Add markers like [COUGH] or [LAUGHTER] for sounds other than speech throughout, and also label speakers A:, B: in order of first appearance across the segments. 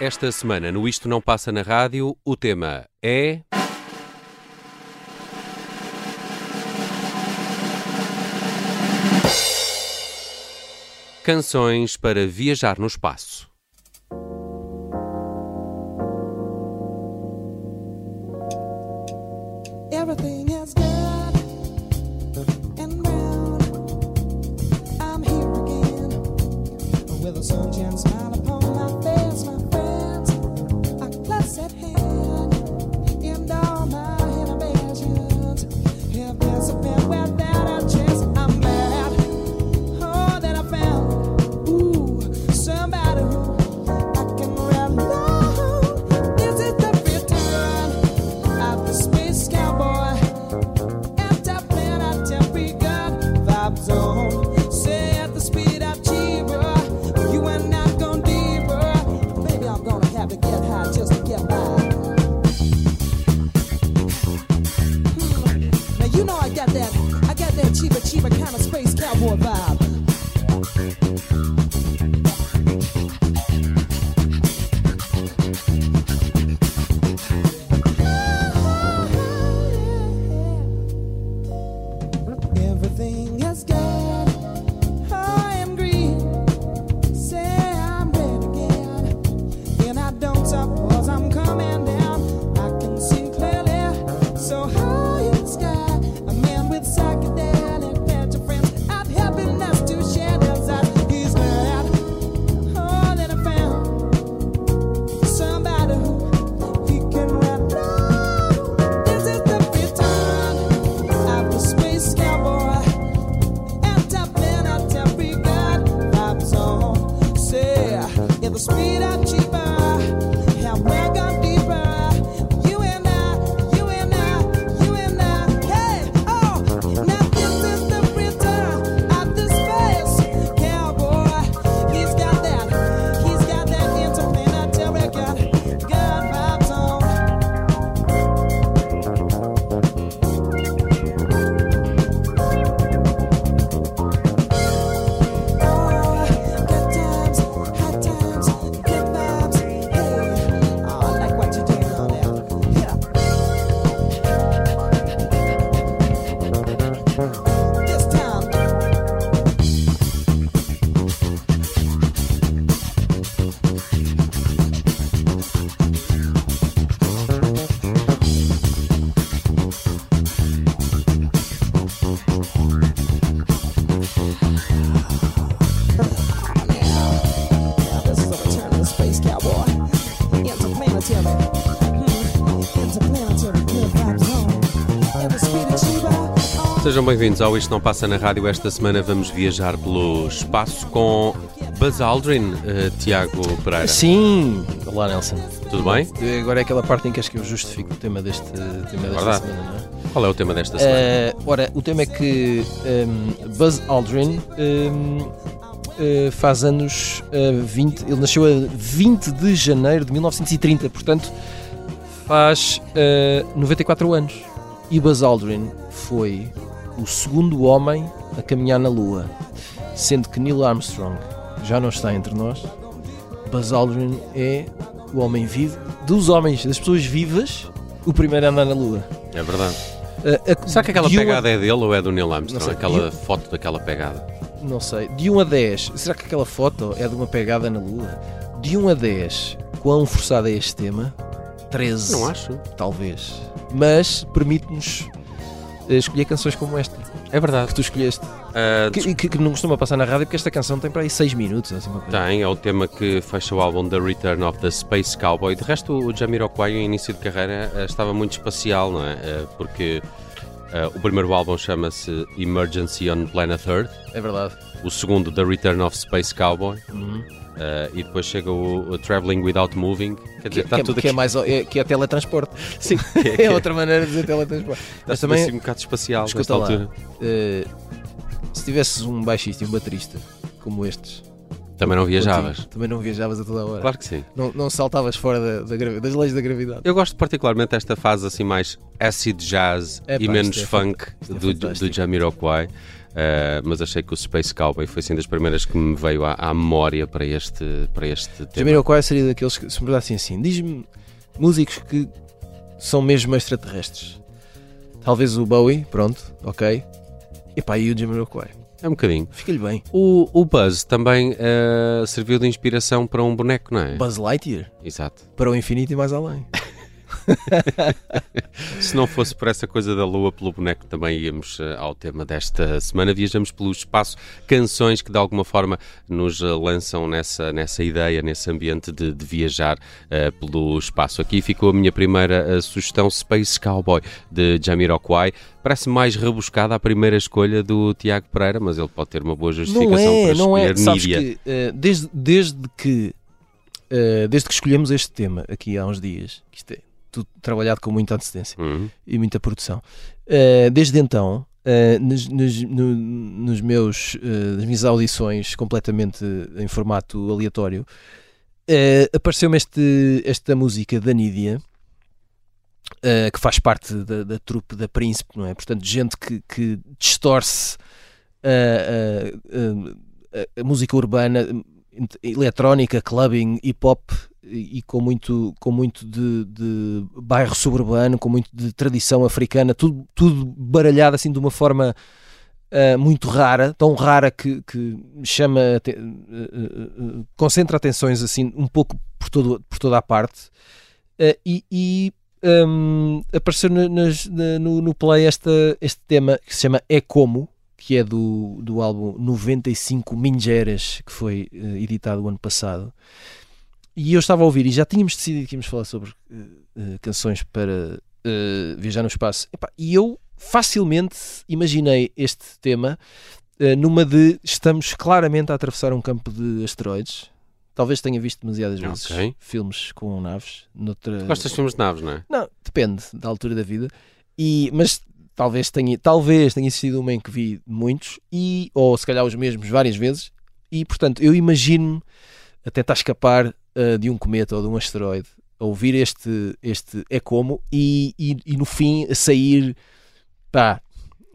A: Esta semana, no Isto Não Passa na Rádio, o tema é. Canções para viajar no espaço.
B: Cheaper kind of space
A: Sejam bem-vindos ao Isto Não Passa na Rádio. Esta semana vamos viajar pelo espaço com Buzz Aldrin, eh, Tiago Pereira.
C: Sim! Olá, Nelson.
A: Tudo bem?
C: Agora é aquela parte em que acho que eu justifico o tema deste tema desta
A: Verdade.
C: semana, não é?
A: Qual é o tema desta semana?
C: Eh, ora, o tema é que ehm, Buzz Aldrin ehm, eh, faz anos a 20, ele nasceu a 20 de janeiro de 1930, portanto faz eh, 94 anos. E Buzz Aldrin foi o segundo homem a caminhar na Lua, sendo que Neil Armstrong já não está entre nós. Buzz Aldrin é o homem vivo, dos homens, das pessoas vivas, o primeiro a andar na Lua.
A: É verdade.
C: A- a-
A: Será que aquela
C: a-
A: pegada é dele ou é do Neil Armstrong?
C: sei.
A: Aquela
C: Eu-
A: foto daquela pegada.
C: Não sei. De 1 a 10, será que aquela foto é de uma pegada na Lua? De 1 a 10, quão forçado é este tema? 13.
A: Não acho.
C: Talvez. Mas permite-nos escolher canções como esta,
A: É verdade.
C: que tu escolheste.
A: Ah,
C: Que, que- que não costuma passar na rádio porque esta canção tem para aí 6 minutos. Assim.
A: Tem, é o tema que fecha o álbum The Return of the Space Cowboy. De resto, o Jamiroquai, no início de carreira, eh, estava muito espacial, não é? Eh, Porque eh, o primeiro álbum chama-se Emergency on Planet Earth,
C: É verdade.
A: o segundo The Return of Space Cowboy,
C: Uhum.
A: eh, e depois chega o, o Traveling Without Moving. Quer
C: Que,
A: dizer, está
C: que é-
A: tudo
C: que é
A: aqui.
C: mais é, que é teletransporte. [LAUGHS]
A: Sim, que é, [LAUGHS] que
C: É
A: é.
C: outra maneira de dizer teletransporte.
A: Está
C: Mas
A: também assim um bocado espacial
C: escuta lá, eh, se tivesses um baixista e um baterista como estes,
A: Também não viajavas?
C: Contigo. Também não viajavas a toda a hora.
A: Claro que sim.
C: Não, não saltavas fora da, da das leis da gravidade.
A: Eu gosto particularmente desta fase assim mais acid jazz
C: Epá,
A: e menos
C: isto é
A: funk
C: é
A: do, do Jamiroquai. Uh, mas achei que o Space Cowboy foi assim das primeiras que me veio à, à memória para este, para este tema.
C: Jamiroquai seria daqueles que, se me perguntassem assim, diz-me músicos que são mesmo extraterrestres. Talvez o Bowie, pronto, ok. E pá, e o Jamiroquai.
A: É um bocadinho.
C: Fica-lhe bem.
A: O, o Buzz também uh, serviu de inspiração para um boneco, não é?
C: Buzz Lightyear,
A: Exato.
C: para o infinito e mais além. [LAUGHS] [LAUGHS]
A: Se não fosse por essa coisa da lua, pelo boneco, também íamos eh, ao tema desta semana. Viajamos pelo espaço, canções que de alguma forma nos eh, lançam nessa, nessa ideia, nesse ambiente de, de viajar eh, pelo espaço. Aqui ficou a minha primeira sugestão, Space Cowboy, de Jamiroquai. Parece mais rebuscada a primeira escolha do Tiago Pereira, mas ele pode ter uma boa
C: Não
A: justificação
C: é,
A: para
C: não é.
A: escolher
C: Sabes
A: Nídia.
C: que eh, desde, desde que eh, desde que escolhemos este tema aqui há uns dias, que isto é tudo trabalhado com muita antecedência
A: Uhum.
C: e muita produção, eh, desde então, eh, nos, nos- no- nos meus, eh, nas minhas audições completamente em formato aleatório, apareceu-me este, esta música da Nídia. que faz parte da, da trupe da Príncipe, não é? Portanto, gente que, que distorce a- a- a- a música urbana, eletrónica, clubbing, hip hop e, com muito, com muito de, de bairro suburbano, com muito de tradição africana, tudo, tudo baralhado assim de uma forma ah, muito rara, tão rara que, que chama, ah, ah, concentra atenções assim um pouco por, todo, por toda a parte. E, e hum, apareceu na- no, no play esta, este tema que se chama É Como, que é do, do álbum 95 Mingeras, que foi eh, editado o ano passado. E eu estava a ouvir e já tínhamos decidido que íamos falar sobre eh, canções para viajar no espaço. Epá, e eu facilmente imaginei este tema numa de estamos claramente a atravessar um campo de asteroides. Talvez tenha visto demasiadas vezes
A: Ok.
C: filmes com naves. Noutra...
A: Gostas de filmes de naves, não é?
C: Não, depende da altura da vida. E, mas talvez tenha, talvez tenha sido uma em que vi muitos, e, ou se calhar os mesmos várias vezes. E portanto, eu imagino-me a tentar escapar ah, de um cometa ou de um asteroide, a ouvir este, este é como, e, e, e no fim a sair pá,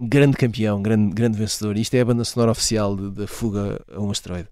C: grande campeão, grande, grande vencedor. Isto é a banda sonora oficial da fuga a um asteroide.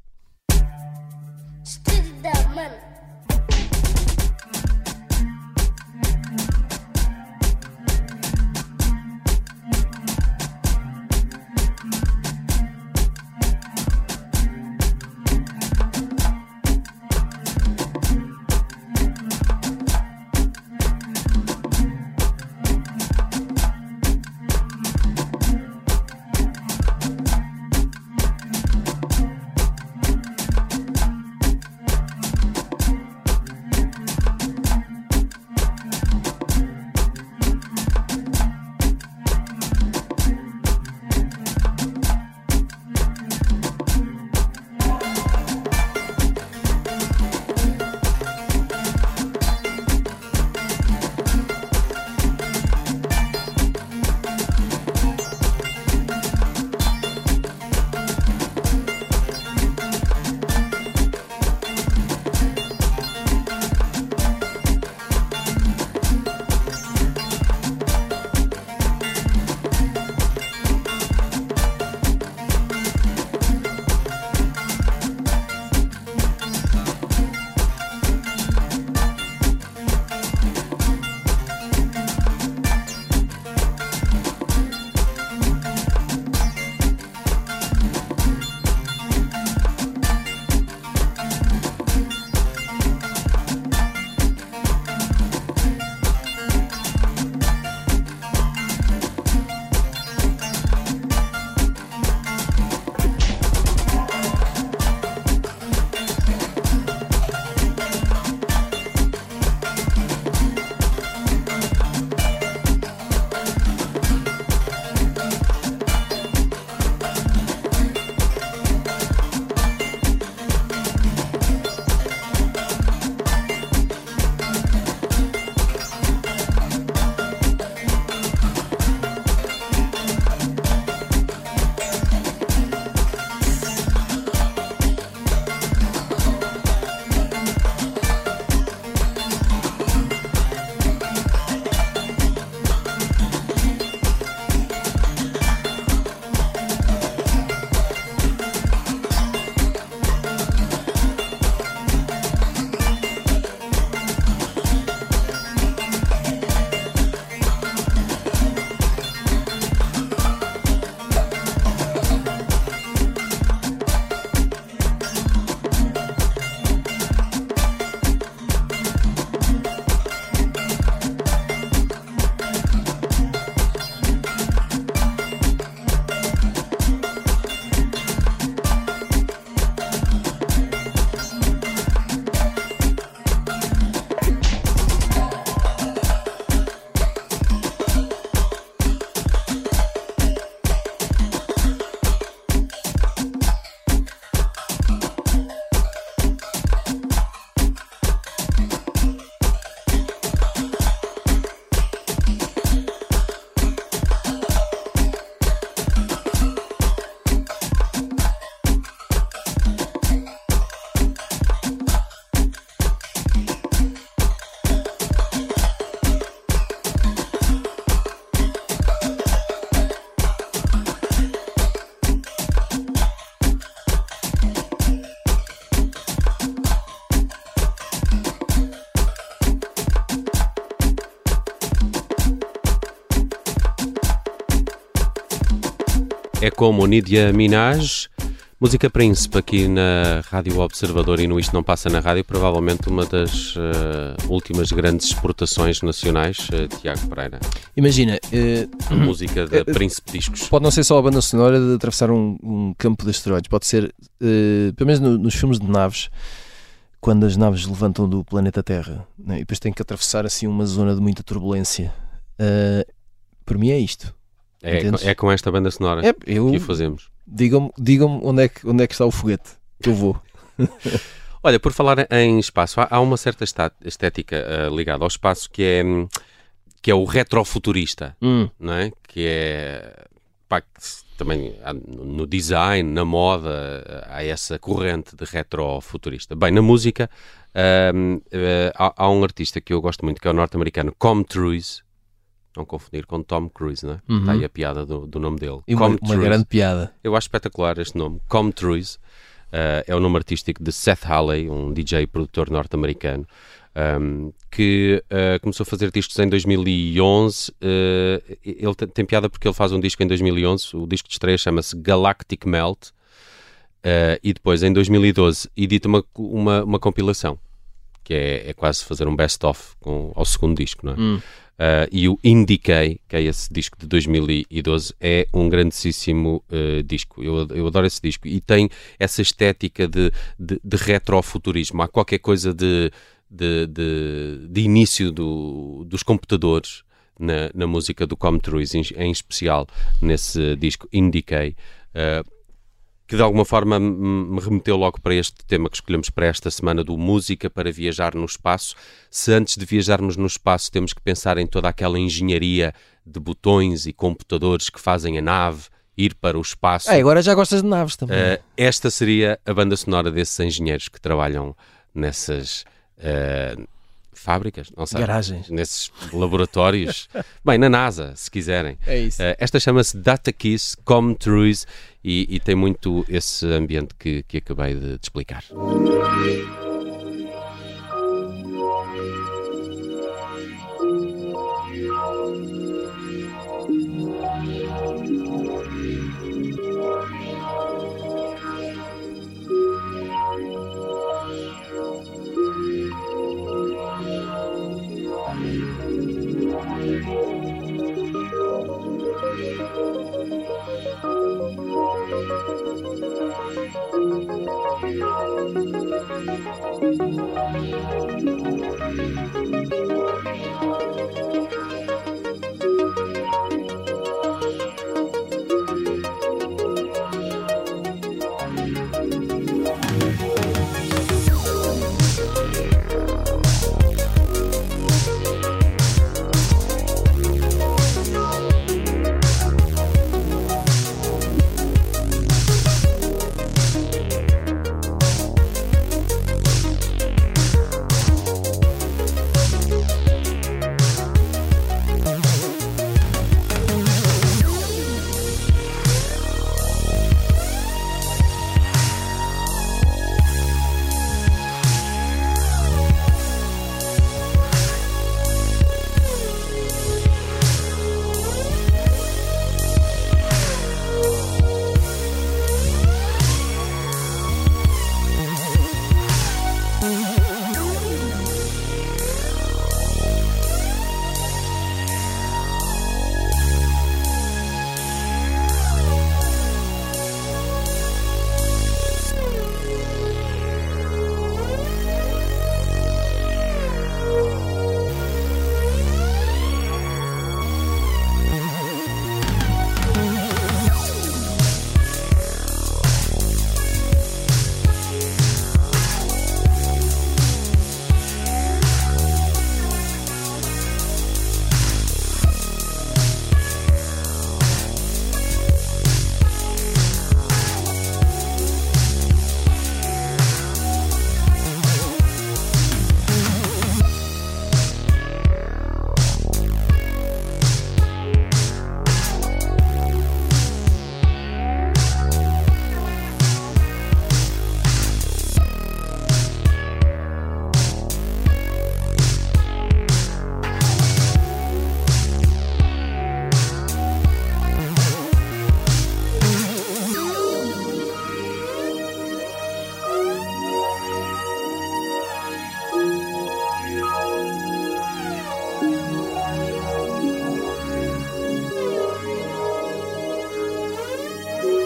A: É como Nidia Minaj, música príncipe aqui na Rádio Observador e no Isto Não Passa na Rádio, provavelmente uma das uh, últimas grandes exportações nacionais, uh, Tiago Pereira.
C: Imagina, eh,
A: A música da Príncipe Discos.
C: pode não ser só a banda sonora de atravessar um, um campo de asteroides, pode ser, pelo menos no- nos filmes de naves, quando as naves levantam do planeta Terra né, e depois têm que atravessar assim uma zona de muita turbulência. Eh, por mim é isto.
A: É, com- é com esta banda sonora
C: É, eu,
A: que o fazemos.
C: digam-me digam onde, é que, onde é que está o foguete que eu vou. [LAUGHS]
A: Olha, por falar em espaço, há, uma certa estética eh, ligada ao espaço que é, que é o retrofuturista.
C: Hum,
A: não é? Que é pá, que também há no design, na moda, há essa corrente de retrofuturista. Bem, na música hum, eh, há, há um artista que eu gosto muito, que é o norte-americano Com Cruise. Não confundir com Tom Cruise, não é?
C: Uhum.
A: Está aí a piada do, do nome dele.
C: e uma, uma
A: Cruise.
C: grande piada.
A: Eu acho espetacular este nome, Com Truise. Uh, é o nome artístico de Seth Halley, um DJ produtor norte-americano, um, que uh, começou a fazer discos em 2011. Uh, ele tem, tem piada porque ele faz um disco em 2011, o disco de estreia chama-se Galactic Melt, e depois em 2012 edita uma, uma, uma compilação, que é, é quase fazer um best-of ao segundo disco, não é?
C: Hum.
A: Uh, e o Indicay, que é esse disco de 2012, é um grandíssimo uh, disco. Eu, eu adoro esse disco e tem essa estética de, de, de retrofuturismo. Há qualquer coisa de, de, de, de início do, dos computadores na, na música do Com Truise, em, em especial nesse disco Indicay. Uh, que de alguma forma me remeteu logo para este tema que escolhemos para esta semana do música para viajar no espaço. Se antes de viajarmos no espaço temos que pensar em toda aquela engenharia de botões e computadores que fazem a nave ir para o espaço,
C: Ah, agora já gostas de naves também.
A: eh, esta seria a banda sonora desses engenheiros que trabalham nessas eh, fábricas, não sei,
C: Garagens.
A: nesses laboratórios, [LAUGHS] bem, na NASA, se quiserem.
C: É isso.
A: Eh, esta chama-se Data Kiss Com Truise e, e tem muito esse ambiente que, que acabei de, de explicar.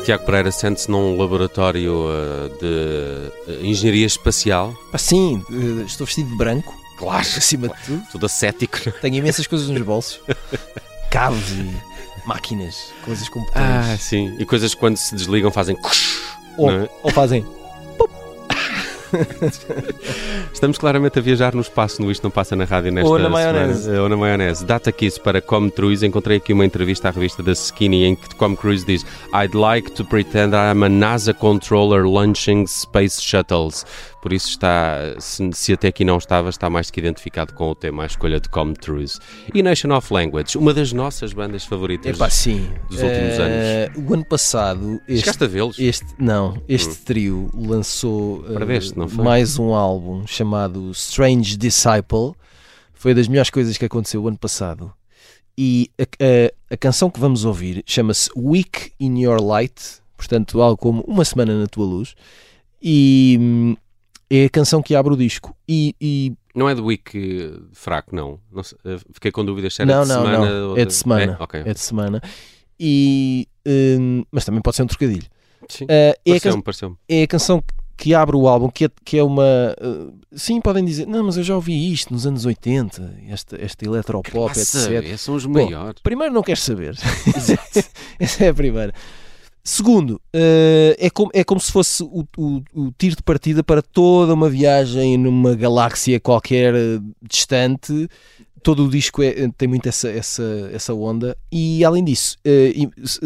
A: Tiago Pereira sente-se num laboratório uh, de uh, engenharia espacial.
C: Pá, sim, estou vestido de branco,
A: Claro,
C: acima de tudo.
A: tudo ascético.
C: Tenho imensas coisas nos bolsos. [LAUGHS] Cabos e máquinas, coisas com botões.
A: Ah, sim. E coisas que quando se desligam fazem.
C: ou,
A: é?
C: ou fazem. [LAUGHS]
A: Estamos claramente a viajar no espaço, no Isto Não Passa na Rádio nesta
C: Ou na maionese.
A: Ou na maionese. Data Kiss para Com Cruise. Encontrei aqui uma entrevista à revista da Skinny em que Com Cruise diz I'd like to pretend I'm a NASA controller launching space shuttles. Por isso está, se, se até aqui não estava, está mais do que identificado com o tema, a escolha de Com Cruise. E Nation of Language, uma das nossas bandas favoritas.
C: Epá, sim.
A: dos últimos
C: Eh, O ano passado, este,
A: Chegaste a vê-los?
C: este não, este trio lançou eh,
A: Perdeste, não foi?
C: mais um álbum chamado Strange Disciple. Foi das melhores coisas que aconteceu o ano passado. E a, a- a canção que vamos ouvir chama-se Week in Your Light, portanto, algo como Uma Semana na Tua Luz. E hum, é a canção que abre o disco. E, e
A: Não é de week fraco, não. Não eh, fiquei com dúvidas se era
C: não,
A: de
C: não,
A: semana
C: não.
A: ou
C: É de semana.
A: É? Ok.
C: É de semana. E, hum, mas também pode ser um trocadilho.
A: Sim.
C: Eh, é,
A: Pareceu-me, pareceu-me.
C: é a canção que abre o álbum, que é, que é uma. uh, sim, podem dizer, não, mas eu já ouvi isto nos anos 80, esta, esta eletropop, etc.
A: saber, são os
C: Bom,
A: maiores.
C: Primeiro, não queres saber. [LAUGHS] Essa é a primeira. Segundo, uh, é, como, é como se fosse o, o- o tiro de partida para toda uma viagem numa galáxia qualquer uh, distante. Todo o disco é- tem muito essa, essa, essa onda. E além disso,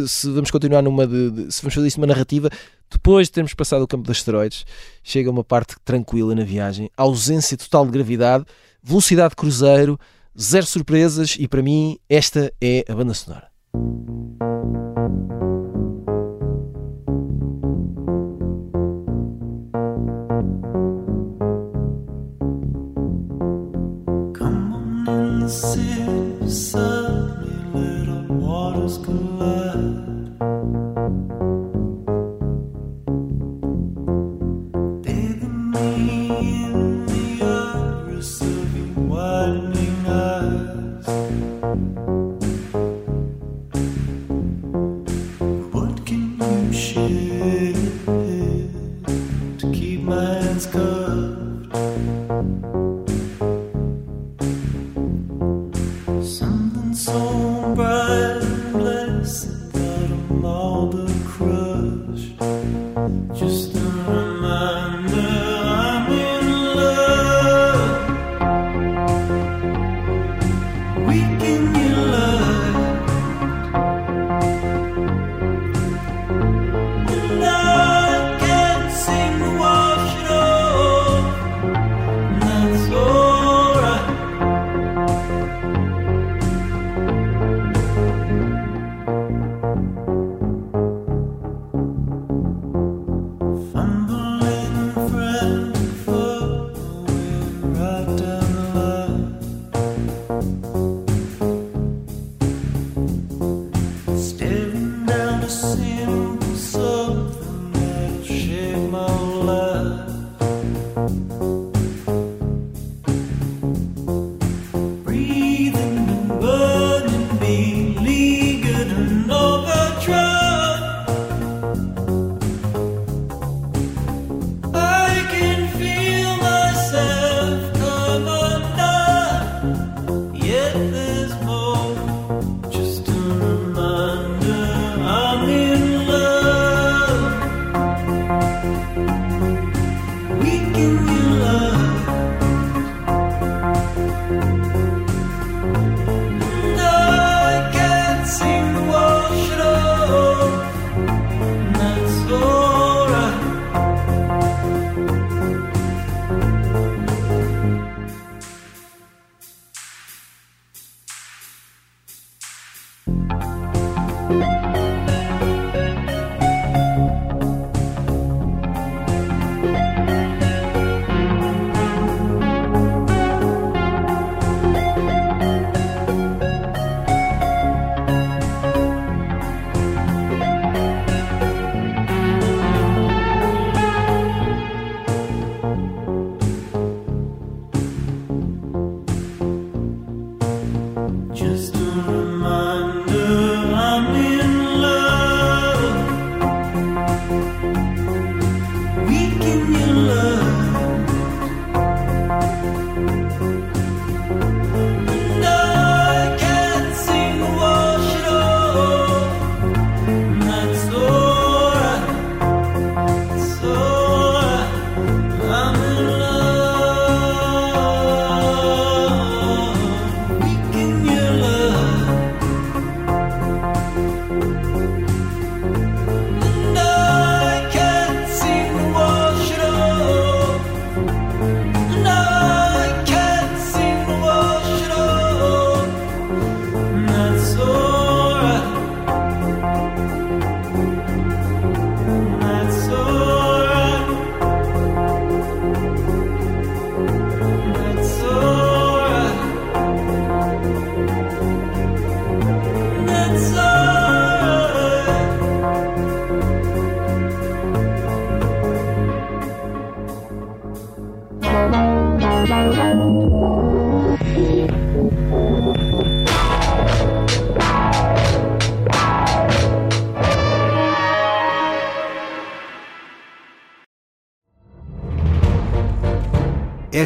C: se, vamos continuar numa de, de- se vamos fazer isto numa narrativa, depois de termos passado o campo dos asteroides, chega uma parte tranquila na viagem, ausência total de gravidade, velocidade de cruzeiro, zero surpresas e para mim esta é a banda sonora.
D: Sip Suddenly little waters come Just a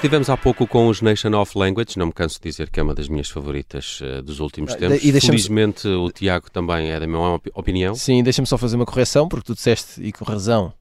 A: Estivemos há pouco com os Nation of Language, não me canso de dizer que é uma das minhas favoritas eh, dos últimos
C: Ah,
A: tempos.
C: e
A: Felizmente o Tiago também é da opi- opinião.
C: Sim, deixa-me só fazer uma correção, porque tu disseste, e com razão,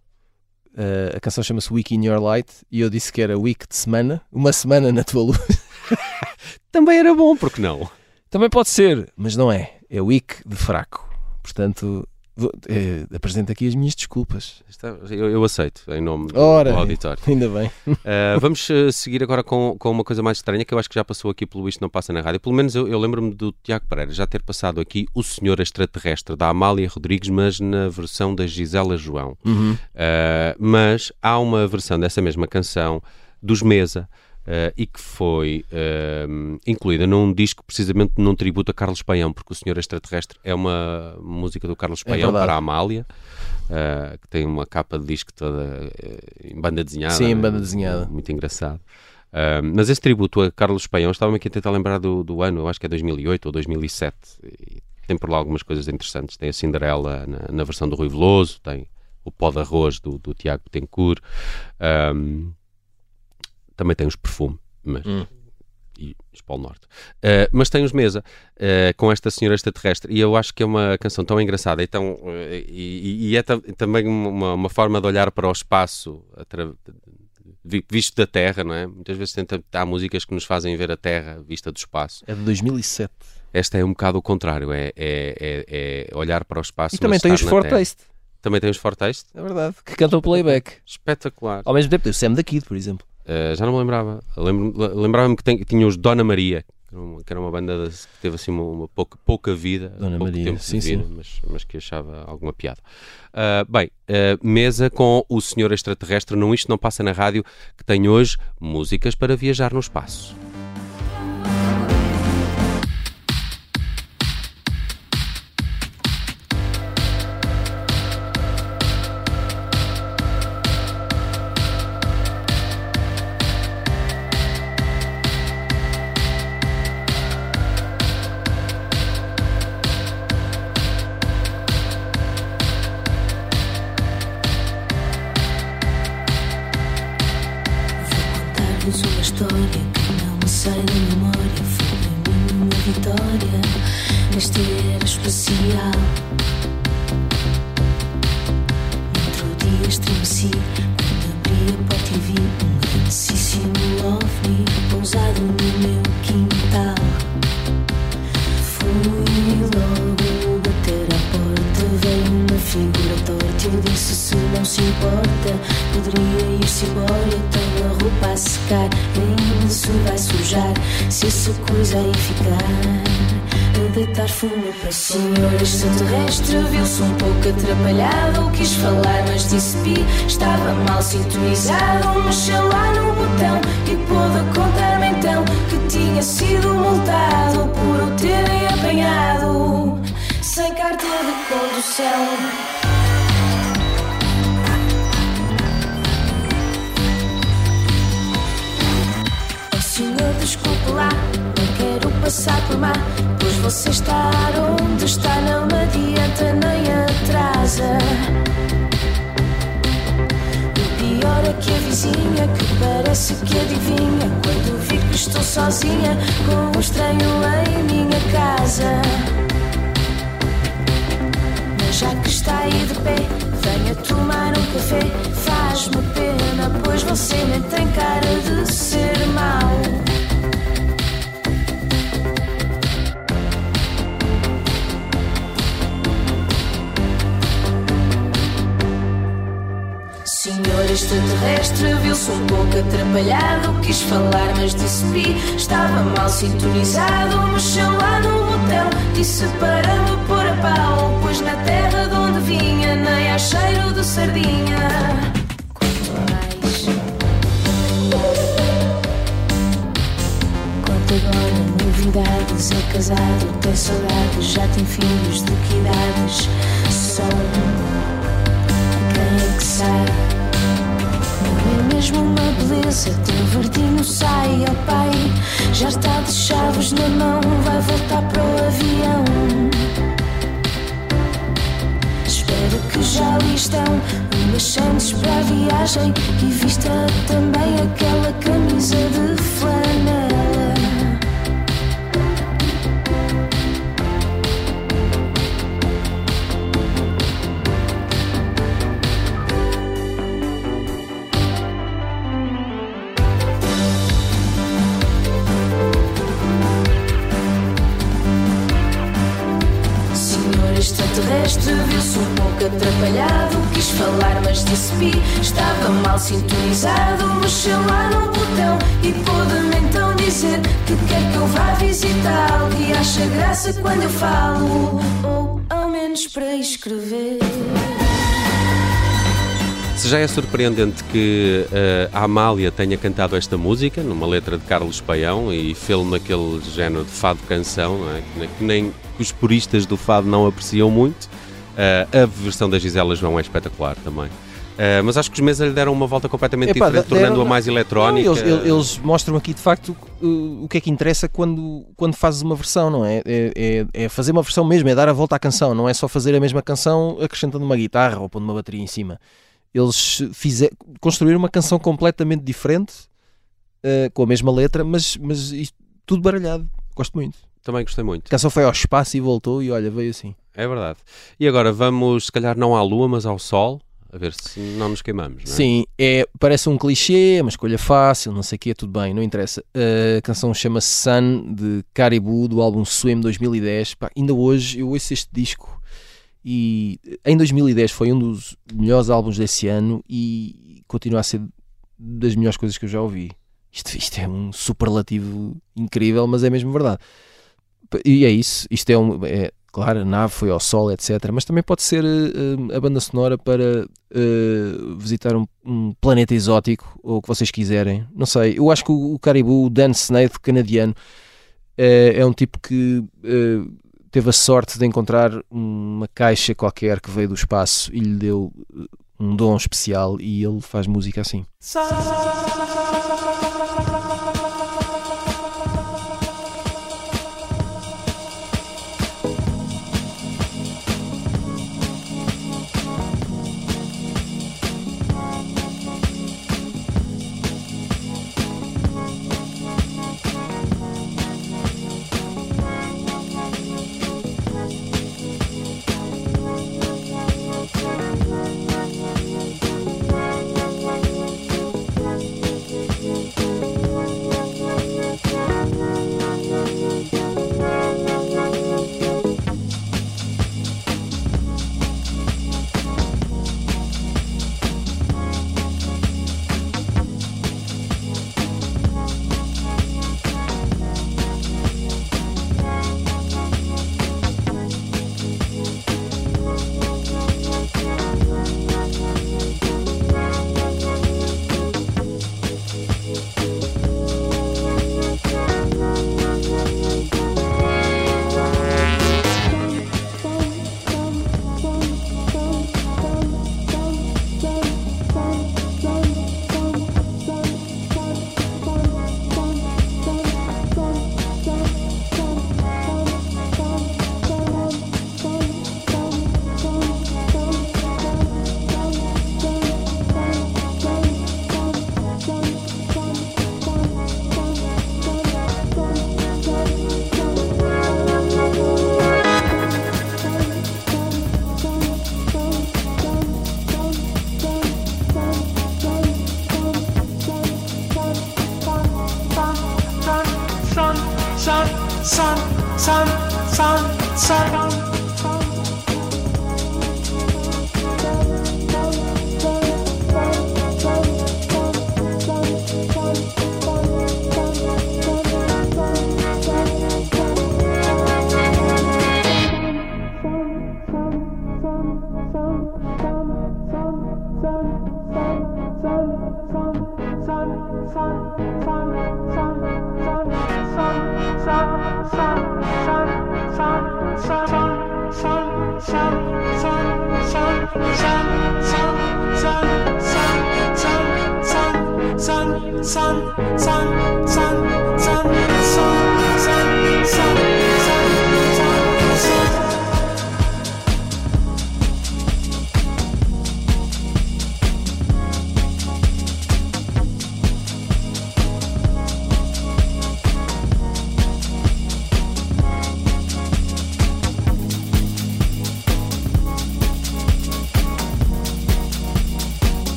C: eh, a canção chama-se Week in Your Light, e eu disse que era week de semana, uma semana na tua luz. [LAUGHS]
A: Também era bom, porque não?
C: Também pode ser, mas não é. É week de fraco. Portanto, vou- eh, apresento aqui as minhas desculpas.
A: Está- Eu, eu aceito, em nome do,
C: Ora,
A: do auditório. [LAUGHS]
C: ainda bem.
A: Uh, vamos uh, seguir agora com, com uma coisa mais estranha que eu acho que já passou aqui pelo Isto Não Passa na Rádio. Pelo menos eu, eu lembro-me do Tiago Pereira já ter passado aqui O Senhor Extraterrestre, da Amália Rodrigues, mas na versão da Gisela João.
C: Uhum.
A: Uh, mas há uma versão dessa mesma canção dos Mesa. Uh, e que foi uh, incluída num disco precisamente num tributo a Carlos Paião, porque o Senhor Extraterrestre é uma música do Carlos
C: É
A: Paião
C: verdade.
A: para a Amália, uh, que tem uma capa de disco toda em banda desenhada.
C: Sim, em
A: né?
C: banda desenhada.
A: Muito engraçado. Uh, mas esse tributo a Carlos Paião, estava-me aqui a tentar lembrar do, do ano, eu acho que é 2008 ou 2007. E tem por lá algumas coisas interessantes. Tem a Cinderela na, na versão do Rui Veloso, tem o Pó de Arroz do, do Tiago Betancourt. Um, também tem os Perfume, mas.
C: Hum.
A: E os Polo Norte. Uh, mas tem os Mesa uh, com esta Senhora Extraterrestre. E eu acho que é uma canção tão engraçada e, tão, uh, e, e é tam- também uma, uma forma de olhar para o espaço visto da Terra, não é? Muitas vezes tenta, há músicas que nos fazem ver a Terra vista do espaço.
C: É de 2007.
A: Esta é um bocado o contrário, é, é, é- é olhar para o espaço.
C: E também tem os. Fortaste.
A: Também tem os Fortaste.
C: É verdade. Que cantam playback.
A: Espetacular.
C: Ao mesmo tempo tem o Sam da Kid, por exemplo.
A: Uh, já não me lembrava. Lembrava-me que, que tinha os Dona Maria, que era uma, que era uma banda de- que teve assim uma, uma pouca, pouca vida,
C: Dona
A: pouco
C: Maria,
A: tempo de
C: sim,
A: vida,
C: sim.
A: Mas, mas que achava alguma piada. Uh, bem, uh, mesa com o Senhor Extraterrestre, não isto não passa na rádio, que tem hoje músicas para viajar no espaço.
E: Estava mal sintonizado. Mexeu lá no botão e pôde contar-me então que tinha sido multado por o terem apanhado sem carta de condução. Senhor, desculpe lá, não quero passar por má. Pois você estar onde está não adianta nem atrasa. Pior é que a vizinha, que parece que adivinha, quando vir que estou sozinha, com um estranho em minha casa. Mas já que está aí de pé, venha tomar um café. Faz-me pena, pois você nem tem cara de ser extraterrestre viu-se um pouco atrapalhado. Quis falar, mas disse pi. Estava mal sintonizado. Mexeu lá no botão. Disse para me pôr a pau. Pois na terra de onde vinha, nem há cheiro de sardinha. Agora novidades. É casado, tem saudades. Já tem filhos de que idades? Só quem é que sabe? Mesmo uma beleza? Teu verdinho sai, ó pai. Já está de chaves na mão, vai voltar para o avião. Espero que já ali estão umas chances para a viagem e vista também aquela camisa de flanela. Pouco atrapalhado. Quis falar, mas disse pi. Estava mal sintonizado. Mexeu lá no botão e pôde-me então dizer que quer que eu vá visitá-lo. E acha graça quando eu falo, ou ao menos para escrever.
A: Se já é surpreendente que eh, a Amália tenha cantado esta música numa letra de Carlos Paião e fê-lo naquele género de fado-canção, é? que, ne- que nem os puristas do fado não apreciam muito, eh, a versão da Gisela João é espetacular também. Eh, mas acho que os Mesa lhe deram uma volta completamente
C: Epá,
A: diferente, tornando-a mais eletrónica.
C: Não, eles, eles mostram aqui de facto uh, o que é que interessa quando, quando fazes uma versão, não é? É, é- é fazer uma versão mesmo, é dar a volta à canção, não é só fazer a mesma canção acrescentando uma guitarra ou pondo uma bateria em cima. Eles fizer, construíram uma canção completamente diferente, uh, com a mesma letra, mas, mas isto, tudo baralhado. Gosto muito.
A: Também gostei muito.
C: A canção foi ao espaço e voltou e olha, veio assim.
A: É verdade. E agora vamos, se calhar, não à Lua, mas ao Sol, a ver se não nos queimamos. Não é?
C: Sim, é, parece um clichê, é uma escolha fácil, não sei o quê, tudo bem, não interessa. A canção chama-se Sun, de Caribou, do álbum Swim 2010. Pá, ainda hoje eu ouço este disco e em 2010 foi um dos melhores álbuns desse ano e continua a ser das melhores coisas que eu já ouvi. Isto, isto é um superlativo incrível, mas é mesmo verdade. E é isso, isto é um. É, claro, a nave foi ao sol, etc. Mas também pode ser eh, a banda sonora para eh, visitar um, um planeta exótico ou o que vocês quiserem. Não sei, eu acho que o, o Caribou, o Dan Snaith, canadiano, eh, é um tipo que teve a sorte de encontrar uma caixa qualquer que veio do espaço e lhe deu um dom especial e ele faz música assim.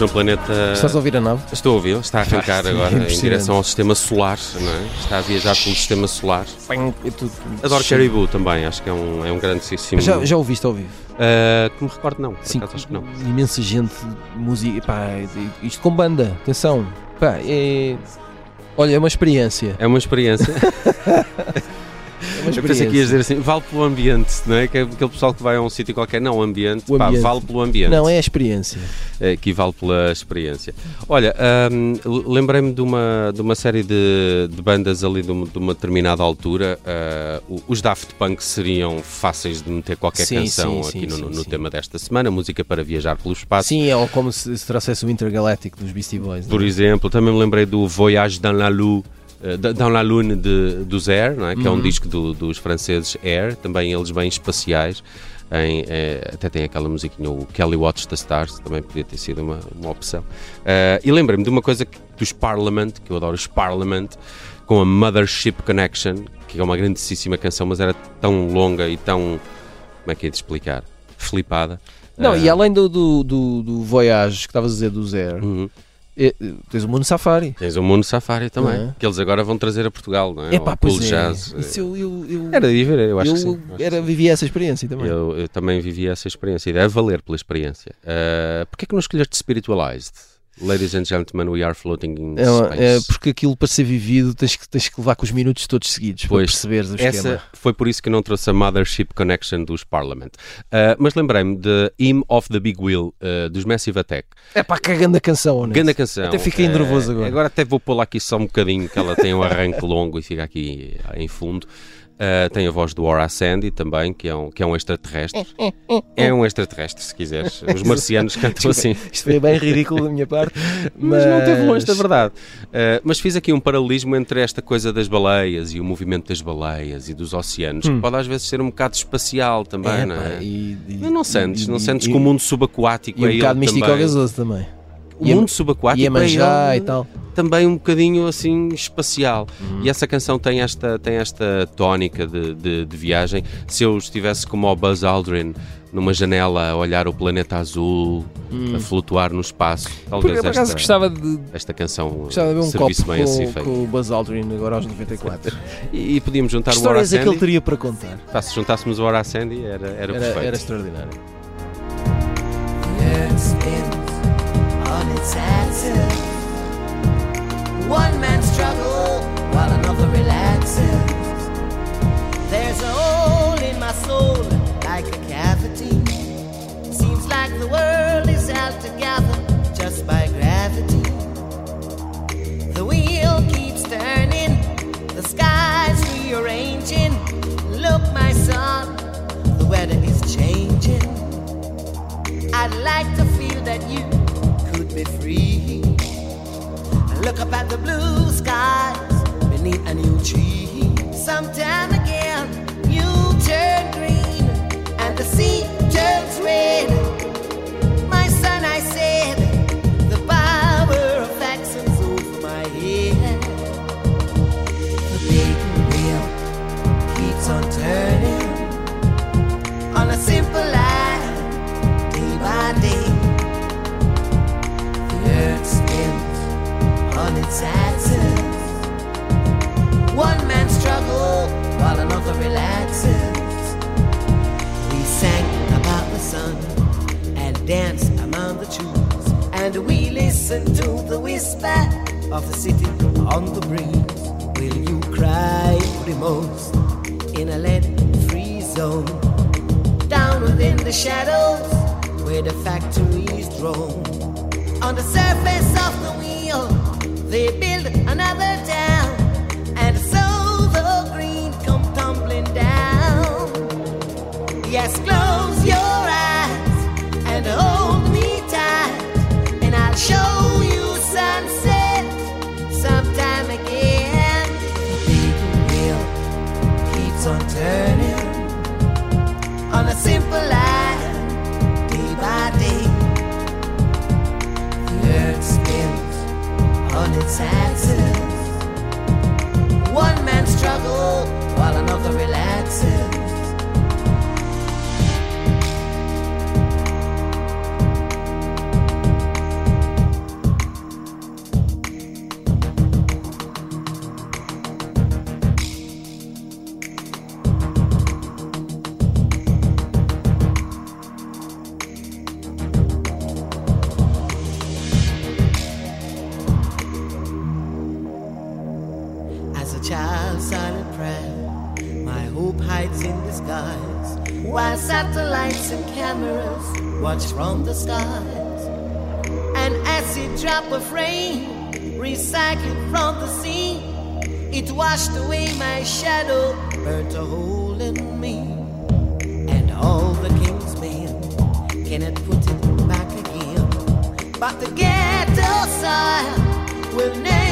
A: Estamos no planeta.
C: Estás a ouvir a nave?
A: Estou a ouvir, está a arrancar
C: Sim,
A: agora em
C: impressionante.
A: direção ao sistema solar, não é? Está a viajar pelo sistema solar. Adoro. Caribou também, acho que é um, é um grandíssimo.
C: Já, já ouviste ao vivo?
A: Ah, que me recordo, não.
C: Sim,
A: acaso, acho que não.
C: imensa gente, música, pá, isto com banda, atenção, pá, é, olha, é uma experiência,
A: É uma experiência. [LAUGHS]
C: é
A: Eu pensei que ias dizer assim, vale pelo ambiente, não é? Que é aquele pessoal que vai a um sítio qualquer, não, ambiente,
C: O
A: pá,
C: ambiente.
A: vale pelo ambiente.
C: Não, é a experiência.
A: eh, que vale pela experiência. Olha, hum, lembrei-me de uma, de uma série de, de bandas ali de uma, de uma determinada altura. o- os Daft Punk seriam fáceis de meter qualquer
C: Sim,
A: canção
C: sim,
A: aqui
C: sim,
A: no, no tema desta semana, música para viajar pelo espaço.
C: Sim, é como se, se trouxesse o Intergalactic dos Beastie Boys.
A: Por
C: é?
A: exemplo, também me lembrei do Voyage dans la da- dans la Lune de, dos Air, é? que é um
C: Uhum.
A: disco do- dos franceses Air, também eles bem espaciais. em, eh, até tem aquela musiquinha, o Kelly Watch the Stars, também podia ter sido uma, uma opção. Eh, e lembrei-me de uma coisa que- dos Parliament, que eu adoro os Parliament, com a Mothership Connection, que é uma grandíssima canção, mas era tão longa e tão. Como é que é de explicar? Flipada.
C: Não,
A: Eh,
C: e além do, do, do, do Voyage que estavas a dizer do Zero,
A: uhum.
C: É, tens o Mundo Safari.
A: Tens o Mundo Safari também,
C: é?
A: que eles agora vão trazer a Portugal, não é?
C: Epá, pois
A: Cool
C: é.
A: Jazz. eh,
C: eu, eu, eu,
A: Era de ver, eu acho
C: eu
A: que sim. acho que
C: era,
A: sim.
C: vivi essa experiência também.
A: Eu, também vivi essa experiência e deve valer pela experiência. Uh, Porquê que não escolheste Spiritualized? Ladies and gentlemen, we are floating in
C: É, uma-
A: space.
C: é porque aquilo para ser vivido tens que, tens que levar com os minutos todos seguidos
A: Pois,
C: para perceberes o
A: Essa
C: esquema.
A: foi por isso que não trouxe a Mothership Connection dos Parliament. Uh, mas lembrei-me de Hymn of the Big Wheel, uh, dos Massive Attack.
C: É pá, cagando a canção, honesto.
A: Grande canção.
C: Até fiquei
A: Uh,
C: nervoso agora.
A: Agora até vou pô-la aqui só um bocadinho, que ela tem um arranque [LAUGHS] longo e fica aqui em fundo. Uh, tem a voz do Ora Sandy também, que é um, que é um extraterrestre. É um extraterrestre, se quiseres. Os marcianos [LAUGHS] cantam assim.
C: Isto foi bem ridículo da minha parte, [LAUGHS]
A: Mas não teve longe da verdade. Uh, mas fiz aqui um paralelismo entre esta coisa das baleias e o movimento das baleias e dos oceanos, que pode às vezes ser um bocado espacial também,
C: Hum. É,
A: não é?
C: e, e-
A: Mas não sentes, não sentes
C: e-
A: que o mundo subaquático
C: E um
A: é
C: bocado
A: ele
C: místico
A: também. O
C: E a-
A: mundo subaquático
C: E a
A: é
C: e tal.
A: também um bocadinho assim espacial.
C: Uhum.
A: E essa canção tem esta, tem esta tónica de, de, de viagem. Se eu estivesse como o Buzz Aldrin numa janela a olhar o planeta azul, a flutuar no espaço,
C: Porque
A: talvez
C: Hum. por acaso
A: esta,
C: gostava de,
A: esta canção
C: gostava de ver um
A: servisse
C: copo
A: bem assim
C: com,
A: feito.
C: com o Buzz Aldrin agora aos 94. [LAUGHS]
A: E, e podíamos juntar
C: Que
A: o Ora
C: histórias é que ele
A: Sandy.
C: teria para contar?
A: Pá, se juntássemos o Ora Sandy era, era,
C: Era,
A: perfeito.
C: era extraordinário.
F: earth axis. One man struggles while another relaxes. There's a hole in my soul like a cavity. Seems like the world is held together just by gravity. The wheel keeps turning, the sky's rearranging. Look, my son, the weather is changing. I'd like to feel that you be free. Look up at the blue skies beneath a new tree. Sometime again, you turn green and the sea turns red. Axis. One man struggles while another relaxes. We sang about the sun and danced among the trees, and we listened to the whisper of the city on the breeze. Will you cry the most in a lead-free zone? Down within the shadows where the factories drone. On the surface of the wheel, they build another town, Taxes. One man struggles while another relaxes. Satellites and cameras watch from the skies. An acid drop of rain, recycled from the sea, it washed away my shadow, burnt a hole in me. And all the king's men cannot put it back again. But the ghetto soil will nature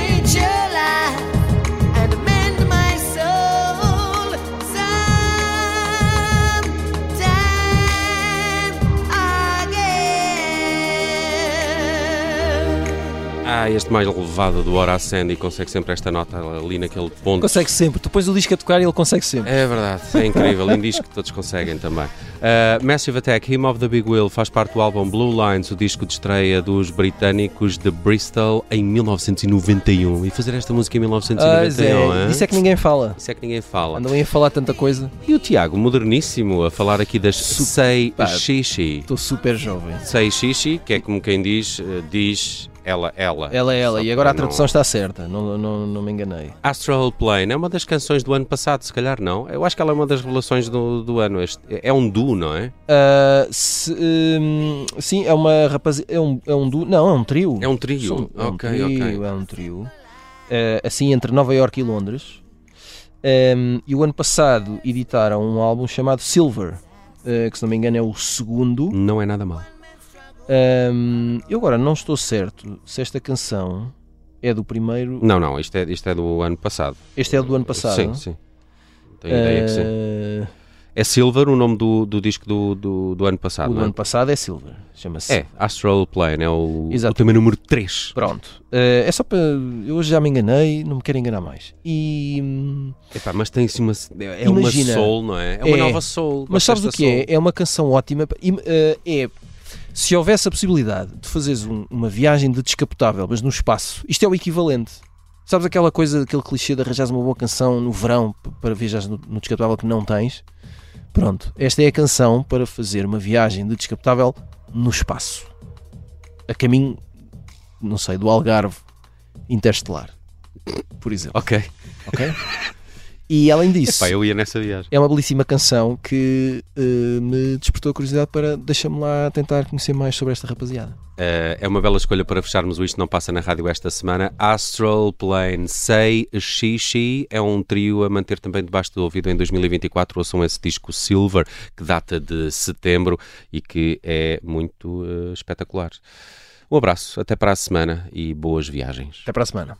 A: Ah, este mais elevado do Horace Sandy consegue sempre esta nota ali naquele ponto.
C: Consegue sempre. Pões o disco a tocar e ele consegue sempre.
A: É verdade, é incrível. Em disco todos conseguem também. Uh, Massive Attack, Him of the Big Wheel, faz parte do álbum Blue Lines, o disco de estreia dos britânicos de Bristol em 1991. E fazer esta música em
C: Ah,
A: 1991,
C: Zé,
A: hein?
C: isso é que ninguém fala.
A: Isso é que ninguém fala.
C: Andam a falar tanta coisa.
A: E o Tiago, moderníssimo, a falar aqui das Sei
C: pá.
A: Xixi.
C: Estou super jovem.
A: Sei Xixi, que é como quem diz, eh, diz ela, ela.
C: Ela é ela.
A: Só
C: E agora a
A: para não-
C: tradução está certa. Não, não, não me enganei.
A: Astral Plane é uma das canções do ano passado, se calhar não. Eu acho que ela é uma das revelações do, do ano. Este, é um duo, não é?
C: Ah, se, hum, sim, é uma rapaz. É um, é um du... Não, é um trio.
A: É um trio.
C: São- é um
A: Ok,
C: trio,
A: ok.
C: É um trio. Ah, assim, entre Nova York e Londres. Um, e o ano passado editaram um álbum chamado Silver, ah, que se não me engano é o segundo.
A: Não é nada mal.
C: Um, eu agora não estou certo se esta canção é do primeiro.
A: Não, não, isto é, isto é do ano passado.
C: Este é do ano passado.
A: Sim, sim. Tenho ideia que sim.
C: Ah,
A: É Silver o nome do, do disco do, do, do ano passado,
C: o do
A: não é?
C: ano passado é Silver. Chama-se.
A: É, Astral Plane, é o,
C: Exato.
A: o tema número 3.
C: Pronto. Ah, é só para. Eu hoje já me enganei, não me quero enganar mais. E. hum,
A: Epá, mas tem assim uma. É uma
C: Imagina.
A: soul, não é? É uma
C: É.
A: nova soul.
C: Mas sabes o que é?
A: soul.
C: É uma canção ótima. eh, é. Se houvesse a possibilidade de fazeres um- uma viagem de descapotável, mas no espaço, isto é o equivalente. Sabes aquela coisa, aquele clichê de arranjares uma boa canção no verão para viajar no, no descapotável que não tens? Pronto, esta é a canção para fazer uma viagem de descapotável no espaço. A caminho, não sei, do Algarve interestelar. Por exemplo.
A: Ok.
C: Ok? [LAUGHS]
E: E além disso,
A: Epá, eu ia nessa viagem.
E: é uma belíssima canção que uh, me despertou a curiosidade para deixa-me lá tentar conhecer mais sobre esta rapaziada.
A: Uh, é uma bela escolha para fecharmos o Isto Não Passa na Rádio esta semana. Astral Plane, Say Shishi é um trio a manter também debaixo do ouvido em 2024. Ouçam esse disco Silver, que data de setembro e que é muito uh, espetacular. Um abraço, até para a semana e boas viagens.
E: Até para a semana.